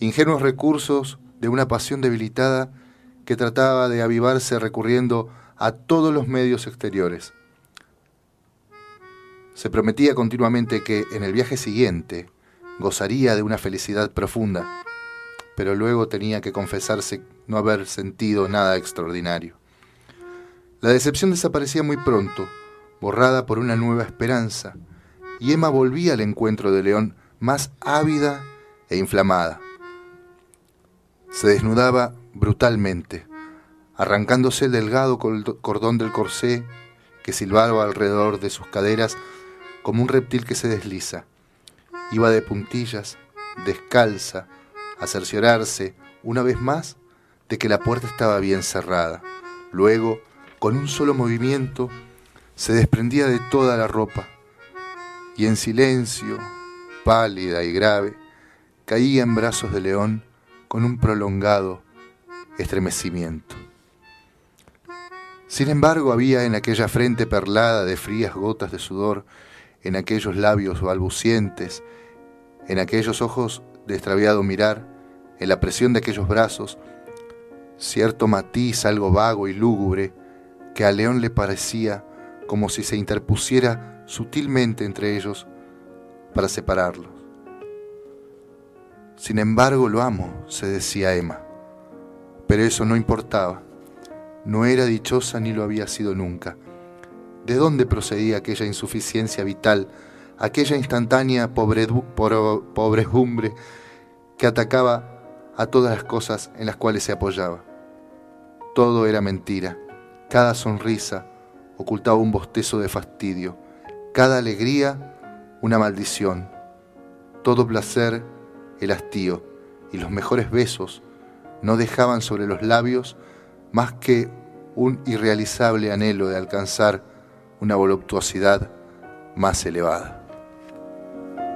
ingenuos recursos de una pasión debilitada que trataba de avivarse recurriendo a todos los medios exteriores. Se prometía continuamente que en el viaje siguiente gozaría de una felicidad profunda, pero luego tenía que confesarse no haber sentido nada extraordinario. La decepción desaparecía muy pronto, borrada por una nueva esperanza, y Emma volvía al encuentro de León más ávida e inflamada. Se desnudaba brutalmente, arrancándose el delgado cordón del corsé que silbaba alrededor de sus caderas como un reptil que se desliza. Iba de puntillas, descalza, a cerciorarse, una vez más, de que la puerta estaba bien cerrada. Luego, con un solo movimiento, se desprendía de toda la ropa y en silencio, pálida y grave, caía en brazos de León con un prolongado estremecimiento. Sin embargo, había en aquella frente perlada de frías gotas de sudor, en aquellos labios balbucientes, en aquellos ojos de extraviado mirar, en la presión de aquellos brazos, cierto matiz algo vago y lúgubre que a León le parecía como si se interpusiera sutilmente entre ellos para separarlos. Sin embargo, lo amo, se decía Emma, pero eso no importaba. No era dichosa ni lo había sido nunca. ¿De dónde procedía aquella insuficiencia vital, aquella instantánea pobrejumbre que atacaba a todas las cosas en las cuales se apoyaba? Todo era mentira. Cada sonrisa ocultaba un bostezo de fastidio. Cada alegría, una maldición. Todo placer, el hastío. Y los mejores besos no dejaban sobre los labios más que un irrealizable anhelo de alcanzar una voluptuosidad más elevada.